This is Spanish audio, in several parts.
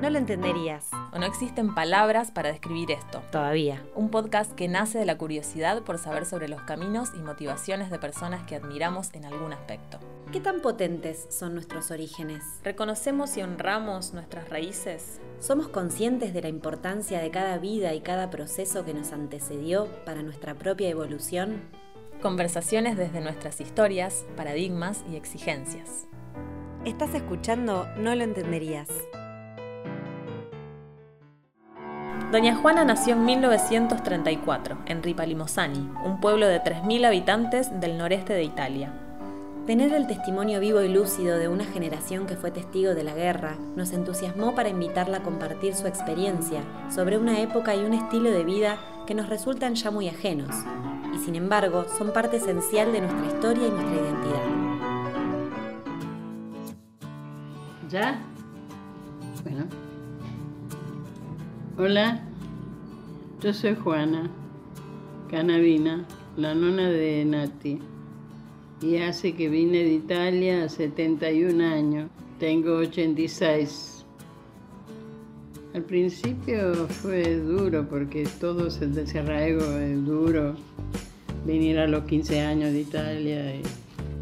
No lo entenderías. O no existen palabras para describir esto. Todavía. Un podcast que nace de la curiosidad por saber sobre los caminos y motivaciones de personas que admiramos en algún aspecto. ¿Qué tan potentes son nuestros orígenes? ¿Reconocemos y honramos nuestras raíces? ¿Somos conscientes de la importancia de cada vida y cada proceso que nos antecedió para nuestra propia evolución? Conversaciones desde nuestras historias, paradigmas y exigencias. Estás escuchando No lo entenderías. Doña Juana nació en 1934, en Ripalimosani, un pueblo de 3.000 habitantes del noreste de Italia. Tener el testimonio vivo y lúcido de una generación que fue testigo de la guerra nos entusiasmó para invitarla a compartir su experiencia sobre una época y un estilo de vida que nos resultan ya muy ajenos, y sin embargo son parte esencial de nuestra historia y nuestra identidad. ¿Ya? Bueno. Hola, yo soy Juana Canavina, la nona de Nati. Y hace que vine de Italia a 71 años. Tengo 86. Al principio fue duro porque todo el desarraigo es duro. Venir a los 15 años de Italia y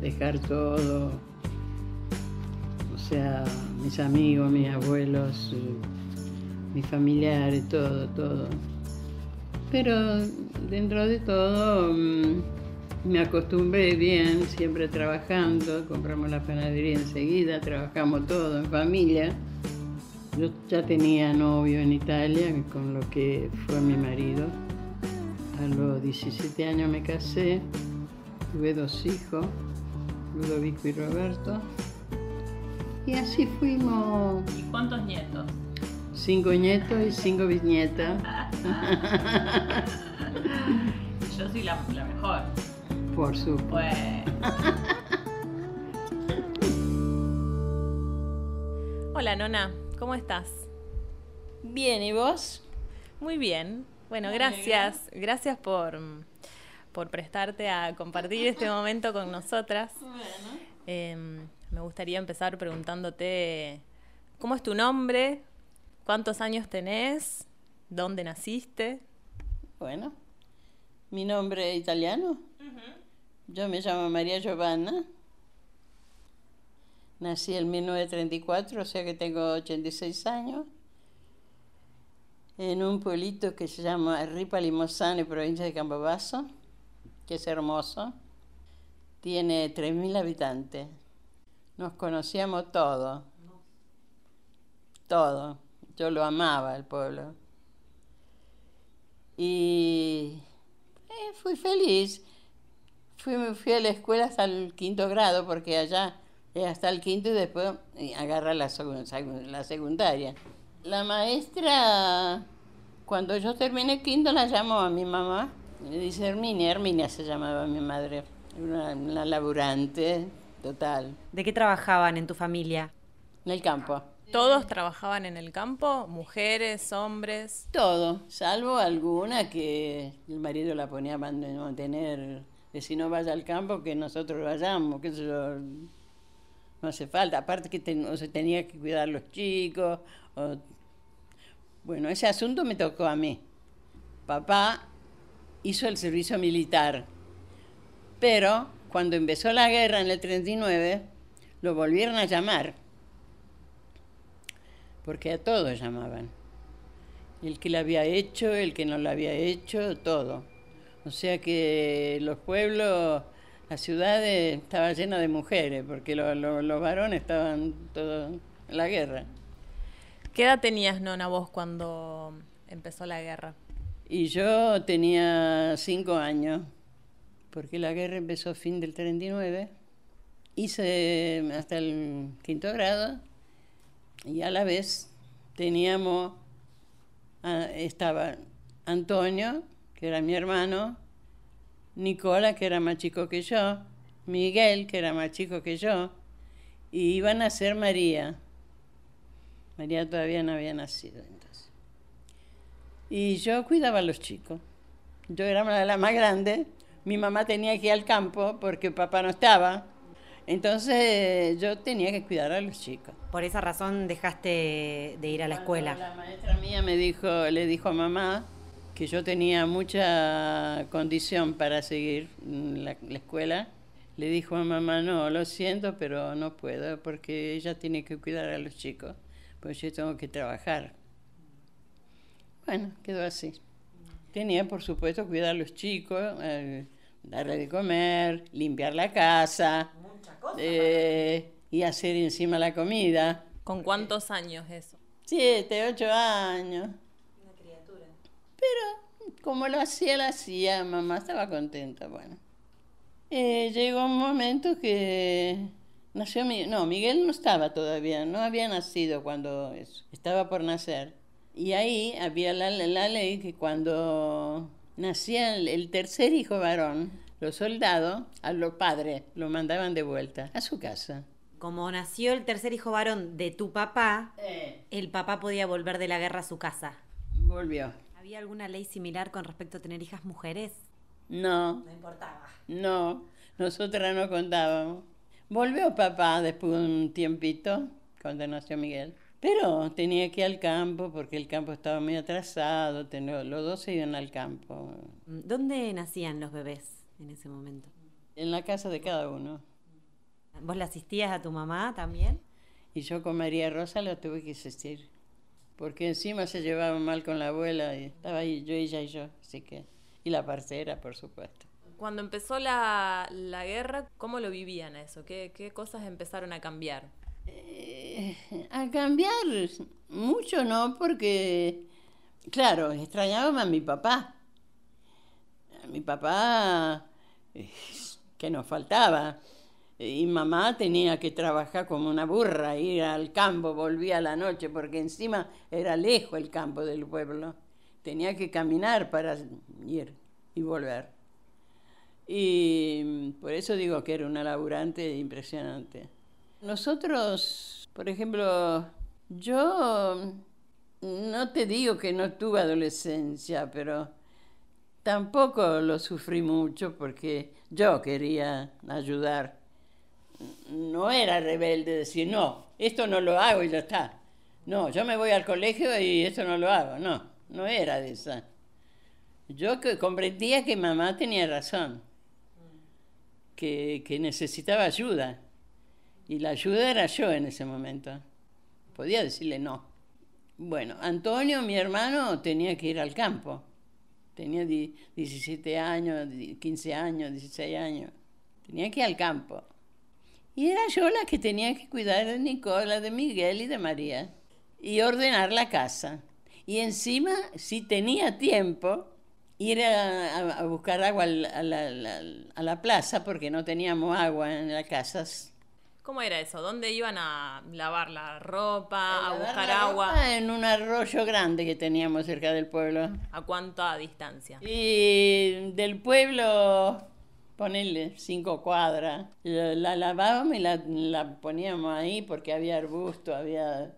dejar todo. O sea, mis amigos, mis abuelos mis familiares, todo, todo. Pero dentro de todo mm, me acostumbré bien, siempre trabajando, compramos la panadería enseguida, trabajamos todo en familia. Yo ya tenía novio en Italia, con lo que fue mi marido. A los 17 años me casé, tuve dos hijos, Ludovico y Roberto. Y así fuimos. ¿Y cuántos nietos? Cinco nietos y cinco bisnietas. Yo soy la, mejor. Por supuesto. Hola, Nona, ¿cómo estás? Bien, ¿y vos? Muy bien. Bueno, gracias. Gracias por, por prestarte a compartir este momento con nosotras. Em, me gustaría empezar preguntándote, ¿cómo es tu nombre? ¿Cuántos años tenés? ¿Dónde naciste? Bueno, mi nombre es italiano. Yo me llamo María Giovanna. Nací en 1934, o sea que tengo 86 años. En un pueblito que se llama Ripa Limosane, provincia de Campobasso, que es hermoso. Tiene 3.000 habitantes. Nos conocíamos todos. Todo. Yo lo amaba, el pueblo. Y eh, fui feliz. Fui, fui a la escuela hasta el quinto grado, porque allá es hasta el quinto y después agarra la, la secundaria. La maestra, cuando yo terminé quinto, la llamó a mi mamá. Le dice Herminia, Herminia se llamaba mi madre. Una, una laburante total. ¿De qué trabajaban en tu familia? En el campo. ¿Todos trabajaban en el campo? ¿Mujeres, hombres? Todo, salvo alguna que el marido la ponía a mantener, que si no vaya al campo, que nosotros vayamos, que eso no hace falta. Aparte que se tenía que cuidar los chicos. Bueno, ese asunto me tocó a mí. Papá hizo el servicio militar, pero cuando empezó la guerra en el 39, lo volvieron a llamar porque a todos llamaban. El que la había hecho, el que no la había hecho, todo. O sea que los pueblos, las ciudades estaban llenas de mujeres, porque los varones estaban todos en la guerra. ¿Qué edad tenías, Nona, vos cuando empezó la guerra? Y yo tenía cinco años, porque la guerra empezó a fin del 39. Hice hasta el quinto grado y a la vez teníamos, estaba Antonio, que era mi hermano, Nicola, que era más chico que yo, Miguel, que era más chico que yo, y iban a ser María. María todavía no había nacido entonces. Y yo cuidaba a los chicos. Yo era la más grande. Mi mamá tenía que ir al campo porque papá no estaba. Entonces yo tenía que cuidar a los chicos. Por esa razón dejaste de ir a la escuela. La maestra mía me dijo, le dijo a mamá que yo tenía mucha condición para seguir la, la escuela. Le dijo a mamá, no, lo siento, pero no puedo porque ella tiene que cuidar a los chicos, pues yo tengo que trabajar. Bueno, quedó así. Tenía, por supuesto, cuidar a los chicos, eh, darle de comer, limpiar la casa eh, y hacer encima la comida. ¿Con cuántos años eso? Siete, ocho años. Una criatura. Pero como lo hacía, lo hacía, mamá estaba contenta, bueno. Eh, llegó un momento que nació Miguel. No, Miguel no estaba todavía, no había nacido cuando eso, estaba por nacer. Y ahí había la, la ley que cuando nacía el, tercer hijo varón, los soldados a los padres lo mandaban de vuelta a su casa. Como nació el tercer hijo varón de tu papá, el papá podía volver de la guerra a su casa. Volvió. ¿Había alguna ley similar con respecto a tener hijas mujeres? No. No importaba. No, nosotras no contábamos. Volvió papá después de un tiempito, cuando nació Miguel. Pero tenía que ir al campo porque el campo estaba muy atrasado, los dos se iban al campo. ¿Dónde nacían los bebés en ese momento? En la casa de cada uno. ¿Vos le asistías a tu mamá también? Y yo con María Rosa lo tuve que asistir, porque encima se llevaba mal con la abuela y estaba ahí yo, ella y yo, así que... Y la parcera, por supuesto. Cuando empezó la, la guerra, ¿cómo lo vivían eso? ¿Qué, qué cosas empezaron a cambiar? Eh, a cambiar mucho no, porque, claro, extrañaba a mi papá. A mi papá, que nos faltaba. Y mamá tenía que trabajar como una burra, ir al campo, volvía a la noche, porque encima era lejos el campo del pueblo. Tenía que caminar para ir y volver. Y por eso digo que era una laburante impresionante. Nosotros, por ejemplo, yo no te digo que no tuve adolescencia, pero tampoco lo sufrí mucho porque yo quería ayudar. No era rebelde decir, no, esto no lo hago y ya está. No, yo me voy al colegio y esto no lo hago. No, no era de esa. Yo comprendía que mamá tenía razón, que, que necesitaba ayuda y la ayuda era yo en ese momento. Podía decirle no. Bueno, Antonio, mi hermano, tenía que ir al campo. Tenía 17 años, 15 años, 16 años. Tenía que ir al campo. Y era yo la que tenía que cuidar de Nicola, de Miguel y de María. Y ordenar la casa. Y encima, si tenía tiempo, ir a, buscar agua a la, a la plaza, porque no teníamos agua en las casas ¿Cómo era eso? ¿Dónde iban a lavar la ropa, a, buscar agua? en un arroyo grande que teníamos cerca del pueblo. ¿A cuánta distancia? Y del pueblo, ponerle cinco cuadras. La, lavábamos y la, poníamos ahí porque había arbusto, había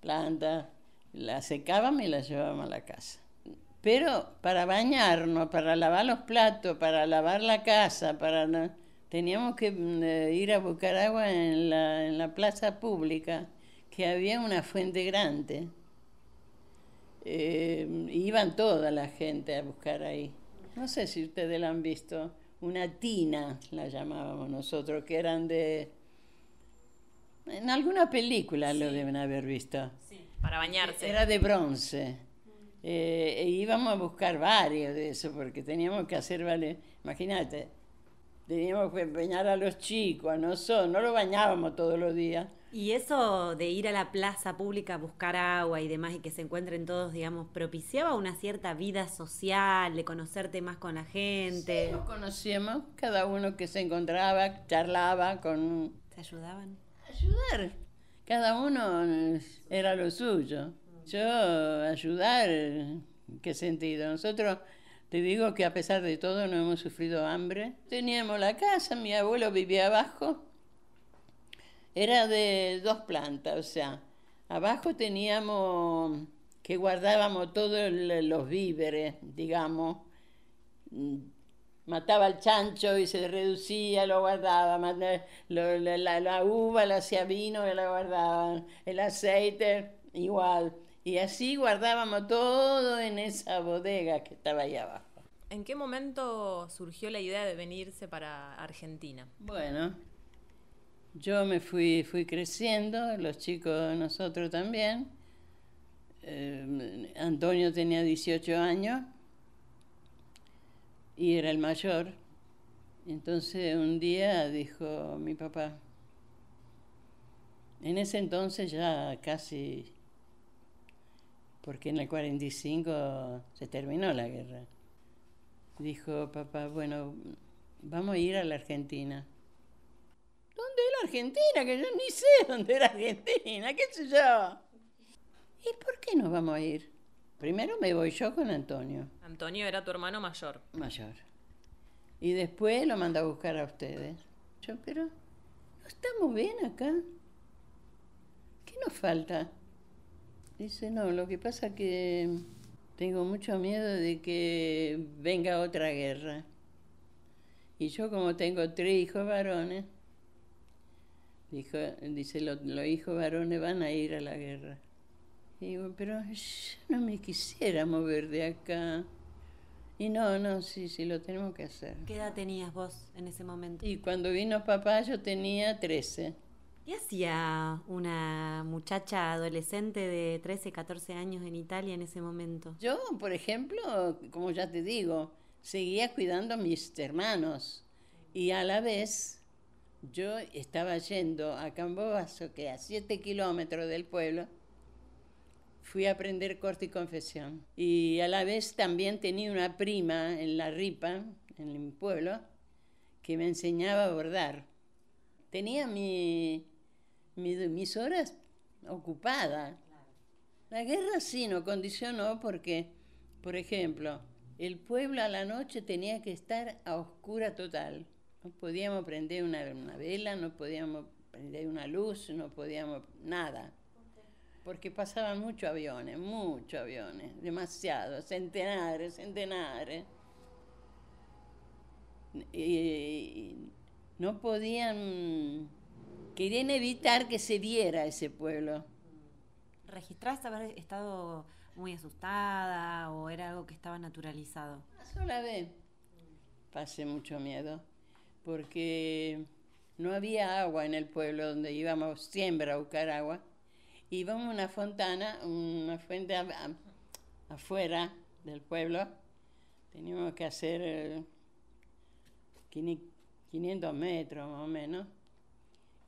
planta. La secábamos y la llevábamos a la casa. Pero para bañarnos, para lavar los platos, para lavar la casa, para teníamos que mm, ir a buscar agua en la, en la plaza pública, que había una fuente grande. Eh, iban toda la gente a buscar ahí. No sé si ustedes la han visto, una tina la llamábamos nosotros, que eran de... En alguna película lo deben haber visto. Sí, para bañarse. Era de bronce. Eh, e íbamos a buscar varios de eso, porque teníamos que hacer, vale, imagínate, Teníamos que bañar a los chicos, a nosotros, no lo bañábamos todos los días. Y eso de ir a la plaza pública a buscar agua y demás y que se encuentren todos, digamos, propiciaba una cierta vida social, de conocerte más con la gente. Sí, nos conocíamos, cada uno que se encontraba, charlaba con... ¿Te ayudaban? Ayudar. Cada uno era lo suyo. Yo ayudar, ¿qué sentido? Nosotros te digo que a pesar de todo no hemos sufrido hambre. Teníamos la casa, mi abuelo vivía abajo. Era de dos plantas, o sea, abajo teníamos que guardábamos todos los víveres, digamos, mataba al chancho y se reducía, lo guardaba, la, la, uva la hacía vino y la guardaban, el aceite igual. Y así guardábamos todo en esa bodega que estaba ahí abajo. ¿En qué momento surgió la idea de venirse para Argentina? Bueno, yo me fui, fui creciendo, los chicos nosotros también. Eh, Antonio tenía 18 años y era el mayor. Entonces un día dijo mi papá, en ese entonces ya casi, porque en el 45 se terminó la guerra, dijo papá, bueno, vamos a ir a la Argentina. ¿Dónde es la Argentina? Que yo ni sé dónde era Argentina, qué sé yo. ¿Y por qué nos vamos a ir? Primero me voy yo con Antonio. Antonio era tu hermano mayor. Mayor. Y después lo manda a buscar a ustedes. Yo, pero, ¿no estamos bien acá? ¿Qué nos falta? Dice, no, lo que pasa que tengo mucho miedo de que venga otra guerra. Y yo como tengo tres hijos varones, dijo, dice, los hijos varones van a ir a la guerra digo, pero yo no me quisiera mover de acá. Y no, no, sí, sí, lo tenemos que hacer. ¿Qué edad tenías vos en ese momento? Y cuando vino papá yo tenía 13. ¿Qué hacía una muchacha adolescente de 13, 14 años en Italia en ese momento? Yo, por ejemplo, como ya te digo, seguía cuidando a mis hermanos y a la vez yo estaba yendo a Cambobazo, que a 7 kilómetros del pueblo, fui a aprender corte y confesión. Y a la vez también tenía una prima en La Ripa, en mi pueblo, que me enseñaba a bordar. Tenía mi, mis horas ocupadas. La guerra sí no condicionó porque, por ejemplo, el pueblo a la noche tenía que estar a oscura total. No podíamos prender una, una vela, no podíamos prender una luz, no podíamos nada porque pasaban muchos aviones, muchos aviones, demasiados, centenares, centenares. Y no podían, querían evitar que se viera ese pueblo. ¿Registraste haber estado muy asustada o era algo que estaba naturalizado? Una sola vez pasé mucho miedo, porque no había agua en el pueblo donde íbamos siempre a buscar agua íbamos a una fontana, una fuente afuera del pueblo. Teníamos que hacer 500 eh, metros más o menos.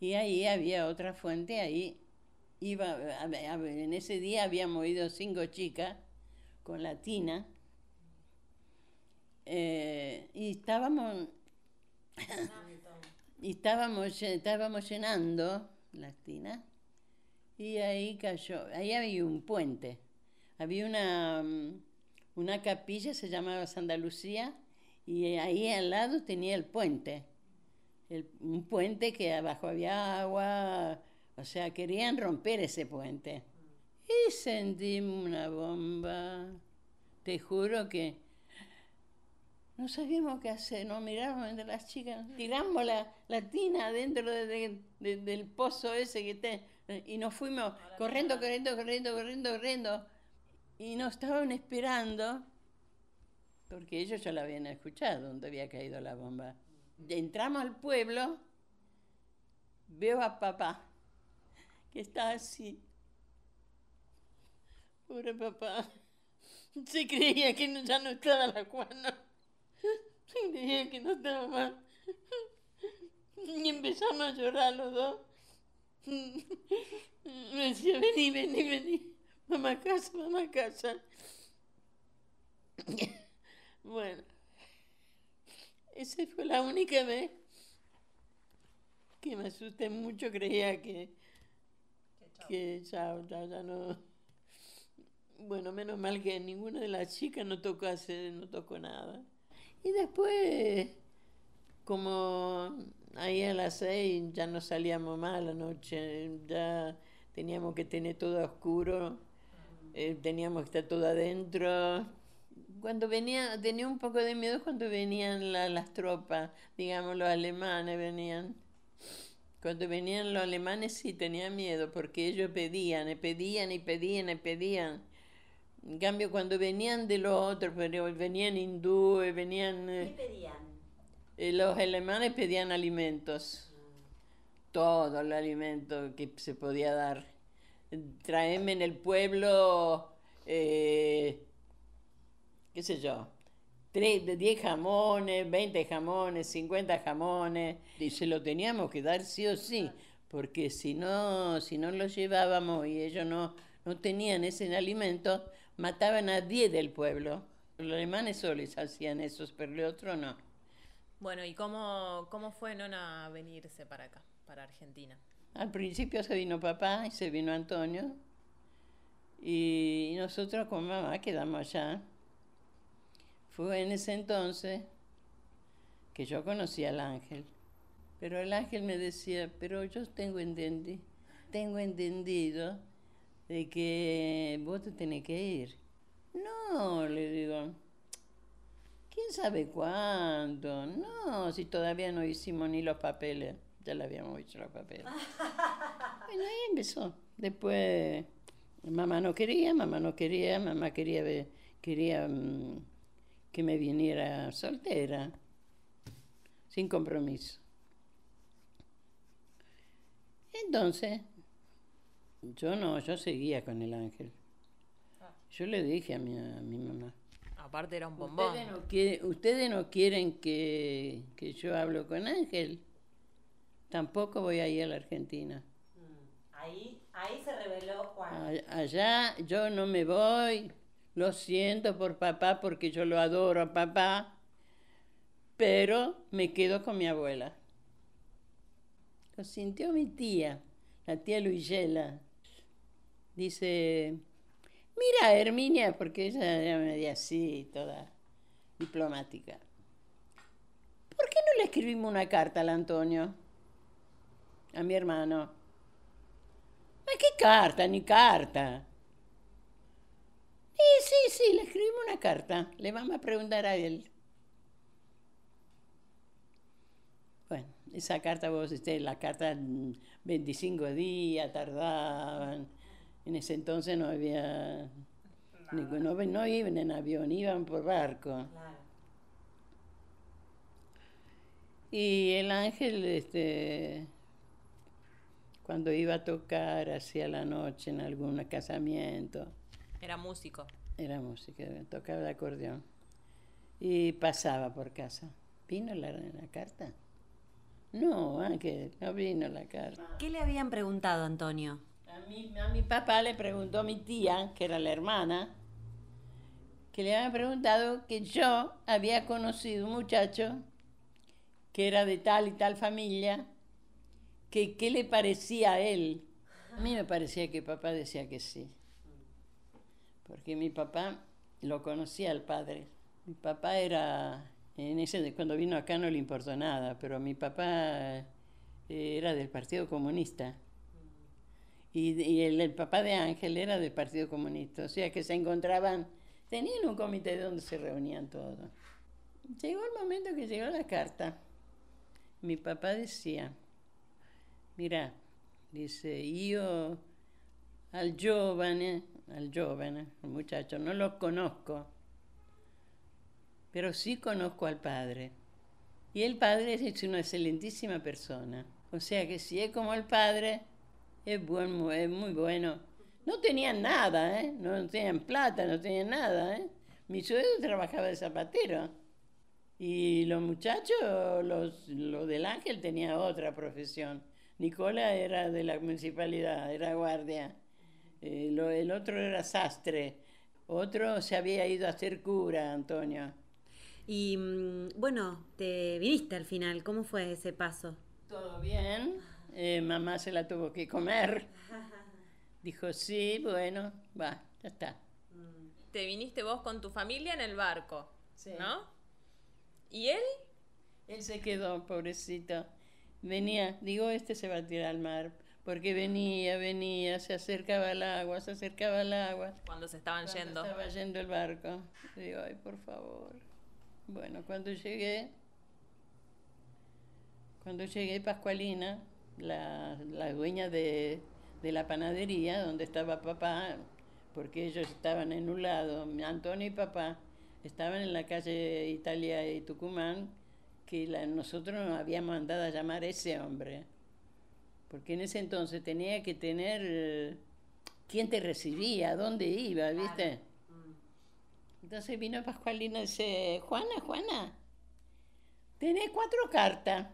Y ahí había otra fuente, ahí iba, en ese día habíamos ido cinco chicas con la tina. Eh, y estábamos estábamos, estábamos llenando las tinas y ahí cayó, ahí había un puente, había una, una capilla, se llamaba Santa Lucía, y ahí al lado tenía el puente, un puente que abajo había agua, o sea, querían romper ese puente. Y sentimos una bomba, te juro que no sabíamos qué hacer, nos miramos entre las chicas, tiramos la, la tina dentro del pozo ese que está y nos fuimos corriendo, corriendo, corriendo, corriendo, corriendo. Y nos estaban esperando, porque ellos ya la habían escuchado, donde había caído la bomba. Entramos al pueblo, veo a papá, que está así. Pobre papá. Se creía que ya no estaba la Juana. Se creía que no estaba más. Y empezamos a llorar los dos. Me decía, vení, vení, vení. Mamá a casa, mamá a casa. Bueno, esa fue la única vez que me asusté mucho. Creía que, que ya, ya no. Bueno, menos mal que ninguna de las chicas no tocó hacer, no tocó nada. Y después, como ahí a las seis ya no salíamos más a la noche, ya teníamos que tener todo oscuro, eh, teníamos que estar todo adentro. Cuando venía, tenía un poco de miedo cuando venían las tropas, digamos, los alemanes venían. Cuando venían los alemanes sí tenía miedo porque ellos pedían, y pedían y pedían y pedían. En cambio, cuando venían de los otros, pero venían hindúes, venían... ¿Qué pedían? Eh, los alemanes pedían alimentos, todo el alimento que se podía dar. Traeme en el pueblo, eh, qué sé yo, 10 jamones, 20 jamones, 50 jamones, y se lo teníamos que dar sí o sí, porque si no, si no lo llevábamos y ellos no, no tenían ese alimento, mataban a 10 del pueblo. Los alemanes solos hacían eso, pero el otro no. Bueno, ¿y cómo, cómo fue Nona venirse para acá, para Argentina? Al principio se vino papá y se vino Antonio. Y nosotros con mamá quedamos allá. Fue en ese entonces que yo conocí al ángel. Pero el ángel me decía, pero yo tengo entendido, tengo entendido de que vos te tenés que ir. No, le digo, ¿Quién sabe cuándo? No, si todavía no hicimos ni los papeles. Ya le habíamos hecho los papeles. bueno, ahí empezó. Después, mamá no quería, mamá no quería, mamá quería, quería mm, que me viniera soltera, sin compromiso. Entonces, yo no, yo seguía con el ángel. Yo le dije a mi, a mi mamá, Aparte era un bombón. Ustedes no, quieren que, yo hablo con Ángel. Tampoco voy a ir a la Argentina. Mm, ahí, ahí se reveló Juan. Allá yo no me voy. Lo siento por papá porque yo lo adoro a papá. Pero me quedo con mi abuela. Lo sintió mi tía, la tía Luisela. Dice, Mira, Herminia, porque ella era media así, toda diplomática. ¿Por qué no le escribimos una carta al Antonio? A mi hermano. ¿A qué carta? Ni carta. Sí, sí, sí, le escribimos una carta. Le vamos a preguntar a él. Bueno, esa carta, vos, usted, la carta 25 días tardaban en ese entonces no había... No, no, iban en avión, iban por barco. Y el ángel, este, cuando iba a tocar hacia la noche en algún casamiento. Era músico. Era músico, tocaba el acordeón. Y pasaba por casa. ¿Vino la, la carta? No, Ángel, no vino la carta. ¿Qué le habían preguntado, Antonio? A mi, papá le preguntó a mi tía, que era la hermana, que le había preguntado que yo había conocido un muchacho que era de tal y tal familia, que qué le parecía a él. A mí me parecía que papá decía que sí, porque mi papá lo conocía al padre. Mi papá era, en ese, cuando vino acá no le importó nada, pero mi papá eh, era del Partido Comunista y, el, papá de Ángel era del Partido Comunista, o sea que se encontraban, tenían un comité donde se reunían todos. Llegó el momento que llegó la carta. Mi papá decía, mira, dice, yo al joven, al joven, al muchacho, no lo conozco, pero sí conozco al padre. Y el padre es una excelentísima persona. O sea que si es como el padre, es, buen, es muy bueno. No tenían nada, ¿eh? No tenían plata, no tenían nada, ¿eh? Mi suegro trabajaba de zapatero. Y los muchachos, los, los del Ángel, tenían otra profesión. Nicola era de la municipalidad, era guardia. Eh, el otro era sastre. Otro se había ido a hacer cura, Antonio. Y mm, bueno, te viniste al final. ¿Cómo fue ese paso? Todo bien. Eh, mamá se la tuvo que comer. Dijo, sí, bueno, va, ya está. Te viniste vos con tu familia en el barco, ¿no? ¿Y él? Él se quedó, pobrecito. Venía, digo, este se va a tirar al mar. Porque venía, venía, se acercaba al agua, se acercaba al agua. Cuando se estaban Cuando yendo. Estaba yendo el barco. Digo, ay, por favor. Bueno, cuando llegué, cuando llegué, Pascualina, la, la dueña de, de la panadería, donde estaba papá, porque ellos estaban en un lado, Antonio y papá, estaban en la calle Italia y Tucumán, que la- nosotros nos habíamos mandado a llamar a ese hombre. Porque en ese entonces tenía que tener eh, quién te recibía, dónde iba, ¿viste? Entonces vino Pascualina y dice, Juana, Juana, tenés cuatro cartas.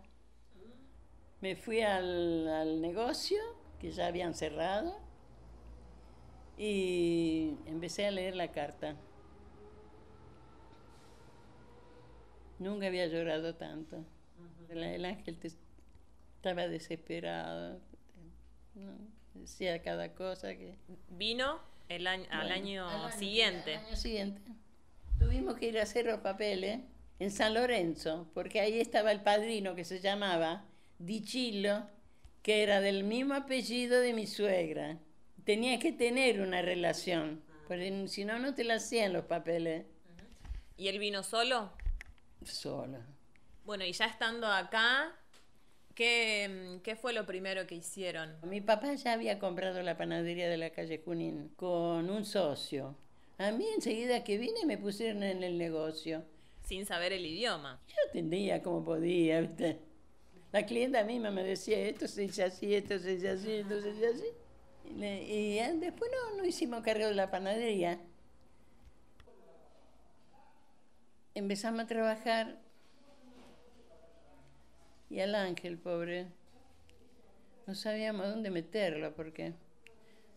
Me fui al, al negocio, que ya habían cerrado, y empecé a leer la carta. Nunca había llorado tanto. el ángel te- estaba desesperado. ¿no? Decía cada cosa que... Vino el año, al Bueno, año al siguiente. al año siguiente. Tuvimos que ir a hacer los papeles en San Lorenzo, porque ahí estaba el padrino que se llamaba Dichilo, que era del mismo apellido de mi suegra. Tenía que tener una relación, porque si no, no te la hacían los papeles ¿Y él vino solo? solo. Bueno, y ya estando acá, ¿qué, qué fue lo primero que hicieron? Mi papá ya había comprado la panadería de la calle Junín con un socio. A mí enseguida que vine me pusieron en el negocio. Sin saber el idioma. Yo entendía como podía, ¿viste? La clienta misma me decía, esto se dice así, esto se dice así, esto se dice así. Y, y, eh, después no, no hicimos cargo de la panadería. Empezamos a trabajar y al ángel, pobre, no sabíamos dónde meterlo porque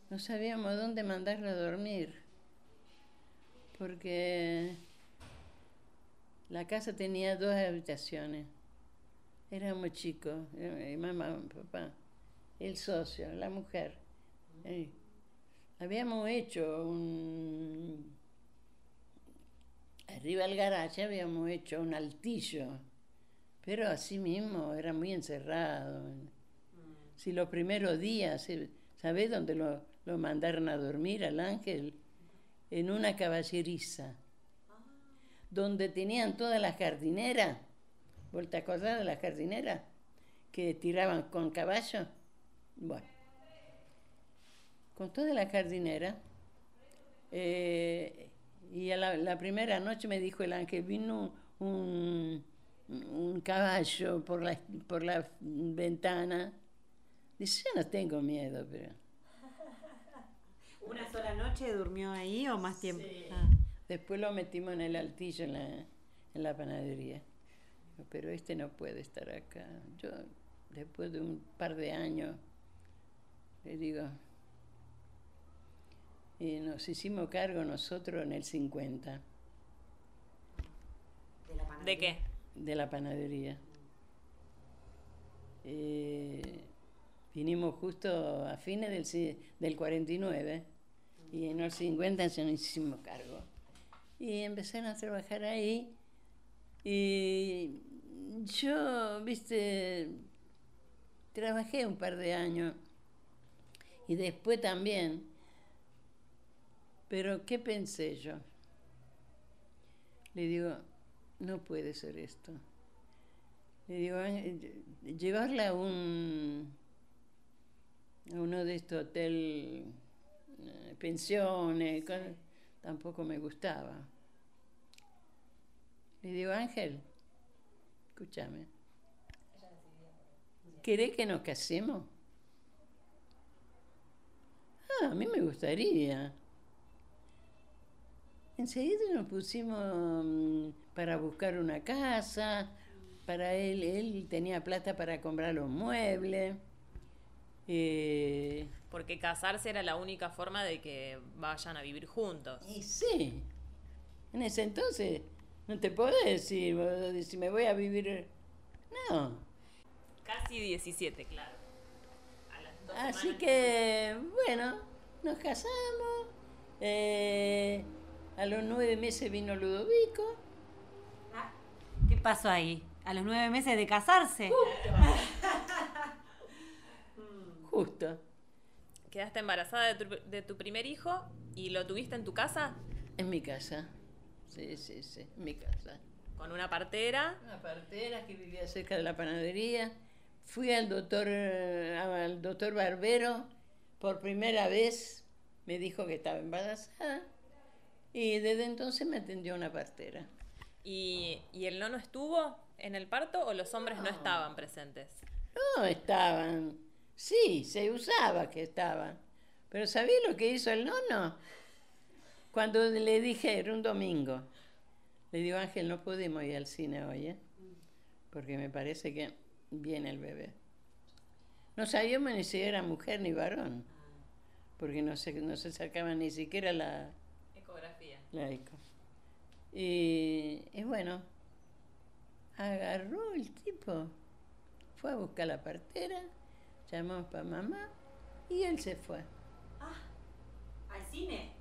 no sabíamos dónde mandarlo a dormir. Porque la casa tenía dos habitaciones. Éramos chicos, eh, mamá, papá, el socio, la mujer. Eh, Habíamos hecho un... Arriba del garaje habíamos hecho un altillo, pero así mismo era muy encerrado. Si los primeros días, eh, ¿sabés dónde lo, lo mandaron a dormir al ángel? En una caballeriza donde tenían todas las jardineras, ¿vos te acordás de las jardineras? Que tiraban con caballo. Bueno, con toda la jardinera. eh, y a la, la primera noche me dijo el ángel, vino un, un caballo por la, por la ventana. Dice, yo no tengo miedo, pero... ¿Una sola noche durmió ahí o más tiempo? Sí. Ah. Después lo metimos en el altillo en la, en la panadería. Pero este no puede estar acá. Yo, después de un par de años, le digo, y nos hicimos cargo nosotros en el 50 ¿De, la panadería? ¿De qué? De la panadería. Eh, vinimos justo a fines del, del 49 y en el 50 se nos hicimos cargo. Y empezaron a trabajar ahí y yo, viste, trabajé un par de años y después también. Pero ¿qué pensé yo? Le digo, no puede ser esto. Le digo, "Ángel, llevarla a un a uno de estos hotel eh, pensiones, con- tampoco me gustaba. Le digo, Ángel, escúchame. ¿Querés que nos casemos? Ah, a mí me gustaría. Enseguida nos pusimos mm, para buscar una casa, para él, él tenía plata para comprar los muebles. Eh, Porque casarse era la única forma de que vayan a vivir juntos. y sí, en ese entonces no te podés decir si me voy a vivir. No. Casi 17, claro. A las dos Así que, bueno, nos casamos. eh, a los nueve meses vino Ludovico. ¿Qué pasó ahí? ¿A los nueve meses de casarse? justo, Quedaste embarazada de tu, de tu primer hijo y lo tuviste en tu casa en mi casa. Sí, sí, sí, en mi casa. con una partera. Una partera que vivía cerca de la panadería. Fui al doctor, al doctor Barbero por primera vez. Me dijo que estaba embarazada. Y desde entonces me atendió una partera. ¿Y, y el nono estuvo en el parto o los hombres no estaban presentes? No, estaban. Sí, se usaba que estaban. Pero ¿sabía lo que hizo el nono? Cuando le dije, era un domingo, le digo, Ángel, no podemos ir al cine hoy, ¿eh? Porque me parece que viene el bebé. No sabíamos ni si era mujer ni varón, porque no se, no se sacaba ni siquiera la, Ecografía. la eco. Y, y bueno, agarró el tipo, fue a buscar la partera, llamamos para mamá y él se fue. ¿Al cine?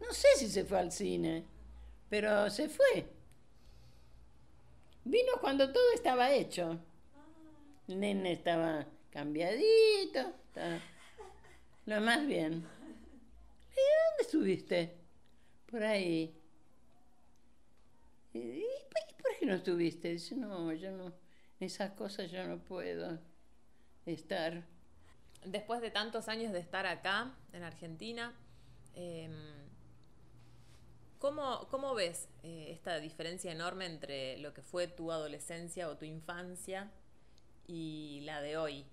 No sé si se fue al cine, pero se fue. Vino cuando todo estaba hecho. El nene estaba cambiadito, estaba lo más bien. ¿Y dónde estuviste? Por ahí. ¿Y, y por- qué no estuviste? Dice, no, yo no, en esas cosas yo no puedo estar. Después de tantos años de estar acá, en Argentina, em, ¿cómo, cómo ves eh, esta diferencia enorme entre lo que fue tu adolescencia o tu infancia y la de hoy?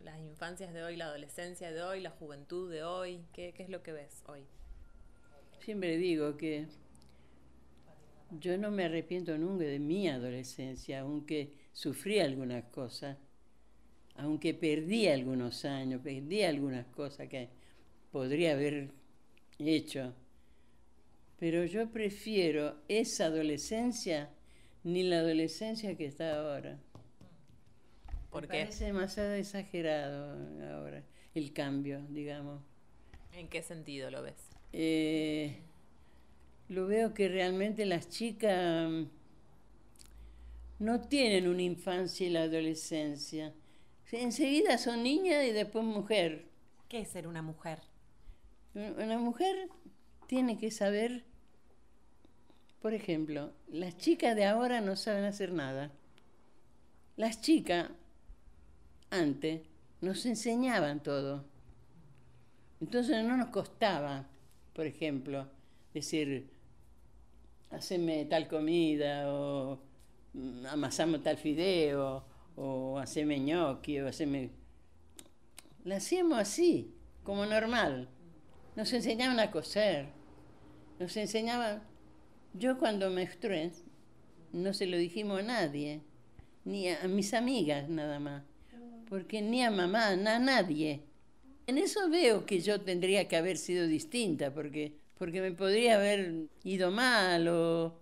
Las infancias de hoy, la adolescencia de hoy, la juventud de hoy, ¿qué, qué es lo que ves hoy? Siempre digo que yo no me arrepiento nunca de mi adolescencia, aunque sufrí algunas cosas, aunque perdí algunos años, perdí algunas cosas que podría haber hecho. Pero yo prefiero esa adolescencia ni la adolescencia que está ahora. ¿Por Me qué? parece demasiado exagerado ahora el cambio, digamos. ¿En qué sentido lo ves? Eh, lo veo que realmente las chicas mm, no tienen una infancia y la adolescencia. Enseguida son niñas y después mujer. ¿Qué es ser una mujer? Una mujer tiene que saber, por ejemplo, las chicas de ahora no saben hacer nada. Las chicas antes nos enseñaban todo. Entonces no nos costaba, por ejemplo, decir, haceme tal comida o mm, amasamos tal fideo o haceme ñoqui o haceme... La hacíamos así, como normal. Nos enseñaban a coser, nos enseñaban... Yo cuando menstrué no se lo dijimos a nadie, ni a mis amigas nada más, porque ni a mamá, ni a nadie. En eso veo que yo tendría que haber sido distinta, porque, porque me podría haber ido mal, o,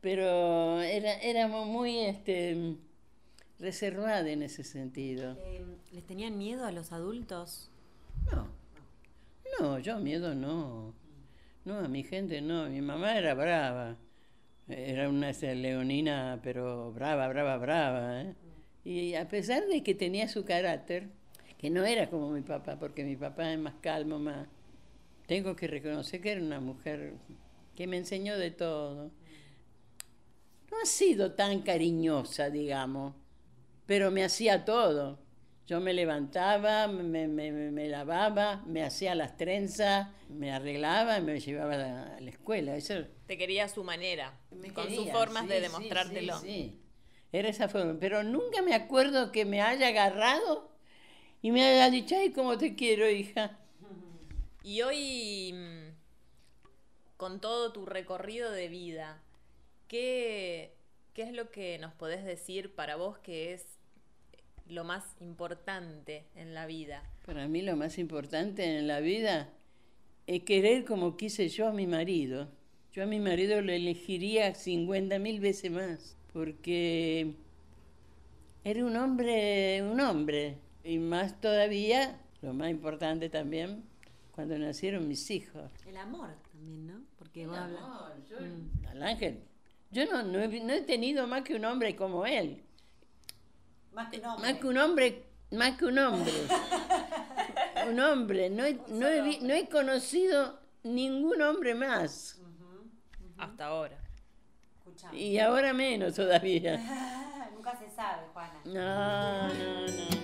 pero era, éramos muy este, reservadas en ese sentido. Eh, ¿Les tenían miedo a los adultos? No, no, yo miedo no. No, a mi gente no. Mi mamá era brava. Era una leonina, pero brava, brava, brava. ¿eh? Y a pesar de que tenía su carácter, que no era como mi papá, porque mi papá es más calmo, más... Tengo que reconocer que era una mujer que me enseñó de todo. No ha sido tan cariñosa, digamos, pero me hacía todo. Yo me levantaba, me, me- me- lavaba, me hacía las trenzas, me arreglaba y me llevaba a la, a la escuela. Eso Te quería a su manera, me con sus formas sí, de demostrártelo. Sí, sí. Era esa forma. Pero nunca me acuerdo que me haya agarrado y me haya dicho, ay, cómo te quiero, hija. Y hoy, mm, con todo tu recorrido de vida, ¿qué, ¿qué es lo que nos podés decir para vos que es lo más importante en la vida? Para mí lo más importante en la vida es querer como quise yo a mi marido. Yo a mi marido lo elegiría 50 mil veces más, porque era un hombre, un hombre. Y más todavía, lo más importante también, cuando nacieron mis hijos. El amor también, ¿no? Porque vos hablas... yo, al ángel. Yo no, no, he, no he tenido más que un hombre como él. Más que no. Más que un hombre, más que un hombre. un hombre, no he, no he vi- no he conocido ningún hombre más. Hasta ahora. Y ahora menos todavía. Nunca se sabe, Juana. No, no, no.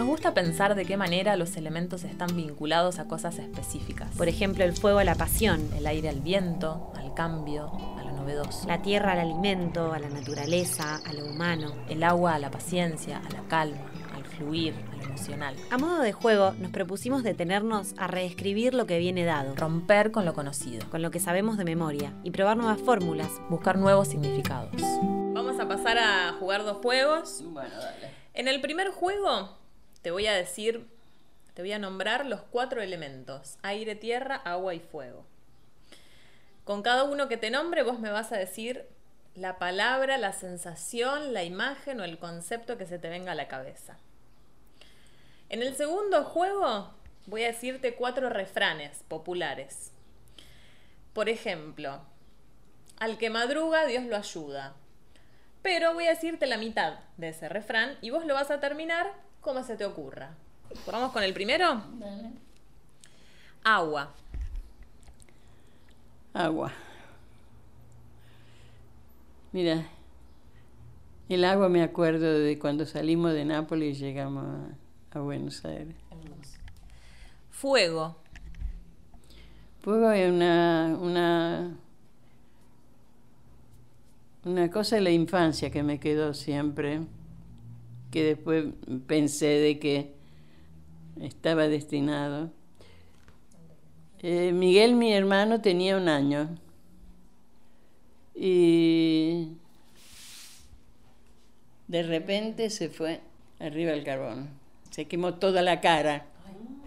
Nos gusta pensar de qué manera los elementos están vinculados a cosas específicas. Por ejemplo, el fuego a la pasión, el aire al viento, al cambio, a lo novedoso. la tierra al alimento, a la naturaleza, a lo humano. el agua a la paciencia, a la calma, al fluir, a lo emocional. A modo de juego, nos propusimos detenernos a reescribir lo que viene dado, Romper con lo conocido. con lo que sabemos de memoria, y probar nuevas fórmulas. Buscar nuevos significados. Vamos a pasar a jugar dos juegos. Bueno, dale. En el primer juego te voy a decir, te voy a nombrar los cuatro elementos, aire, tierra, agua y fuego. Con cada uno que te nombre vos me vas a decir la palabra, la sensación, la imagen o el concepto que se te venga a la cabeza. En el segundo juego voy a decirte cuatro refranes populares. Por ejemplo, al que madruga Dios lo ayuda. Pero voy a decirte la mitad de ese refrán y vos lo vas a terminar como se te ocurra. Vamos con el primero. Agua. Agua. Mira, el agua me acuerdo de cuando salimos de Nápoles y llegamos a, a Buenos Aires. Fuego. Fuego es una, una, una cosa de la infancia que me quedó siempre, que después pensé de que estaba destinado. Eh, Miguel, mi hermano, tenía un año y de repente se fue arriba el carbón. Se quemó toda la cara.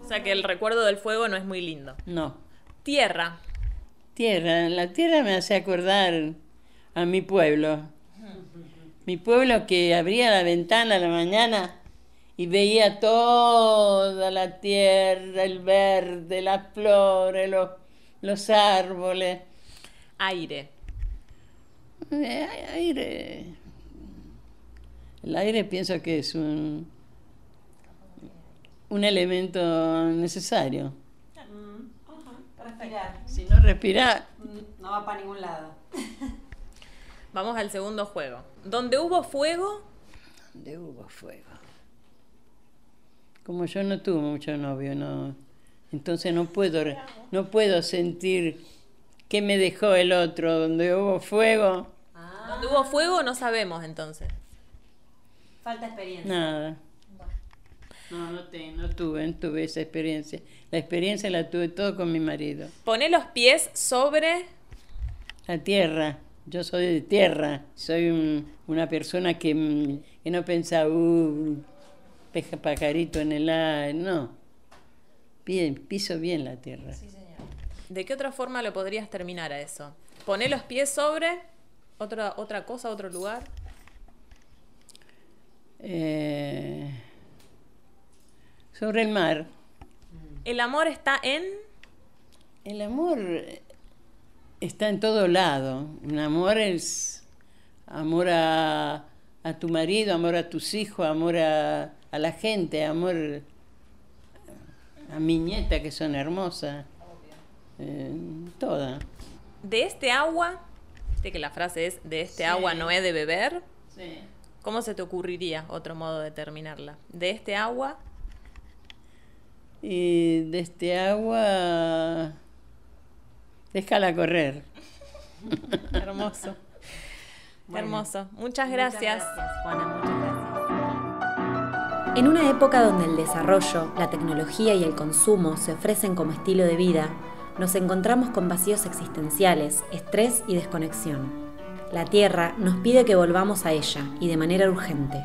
O sea que el recuerdo del fuego no es muy lindo. No, Tierra. Tierra, la tierra me hace acordar a mi pueblo. Mi pueblo que abría la ventana a la mañana y veía toda la tierra, el verde, las flores, los, los árboles. Aire. Eh, aire. El aire pienso que es un, un elemento necesario. Respirar. Si no respira, No va para ningún lado. Vamos al segundo juego. Donde hubo fuego, de hubo fuego. Como yo no tuve mucho novio, no, entonces no puedo, no puedo sentir qué me dejó el otro. Donde hubo fuego, donde hubo fuego no sabemos entonces. Falta experiencia. nada. No, no, te- no tuve, no tuve esa experiencia. La experiencia la tuve todo con mi marido. Pone los pies sobre La tierra, yo soy de tierra, soy un- una persona que, mm, que no piensa, uh, peja pajarito en el aire, no. Bien, piso bien la tierra. ¿De qué otra forma lo podrías terminar a eso? Poné los pies sobre otra, otra cosa, otro lugar. Eh, sobre el mar. El amor está en. El amor está en todo lado. Un amor es amor a, a tu marido, amor a tus hijos, amor a, a la gente, amor a mi nieta que son hermosas. Eh, toda. De este agua, de que la frase es de este Sí. agua no he de beber. Sí. ¿Cómo se te ocurriría otro modo de terminarla? De este agua, Y de este agua, déjala correr. hermoso. Bueno. Hermoso. Muchas gracias. Juana, muchas gracias. En una época donde el desarrollo, la tecnología y el consumo se ofrecen como estilo de vida, nos encontramos con vacíos existenciales, estrés y desconexión. La Tierra nos pide que volvamos a ella y de manera urgente.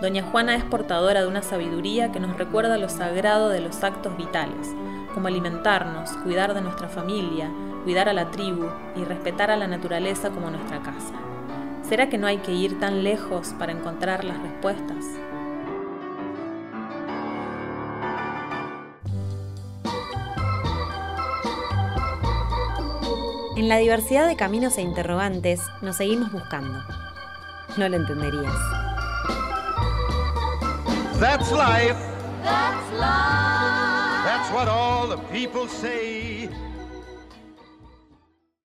Doña Juana es portadora de una sabiduría que nos recuerda lo sagrado de los actos vitales, como alimentarnos, cuidar de nuestra familia, cuidar a la tribu y respetar a la naturaleza como nuestra casa. ¿Será que no hay que ir tan lejos para encontrar las respuestas? En la diversidad de caminos e interrogantes nos seguimos buscando. No lo entenderías. That's life. That's love. That's what all the people say.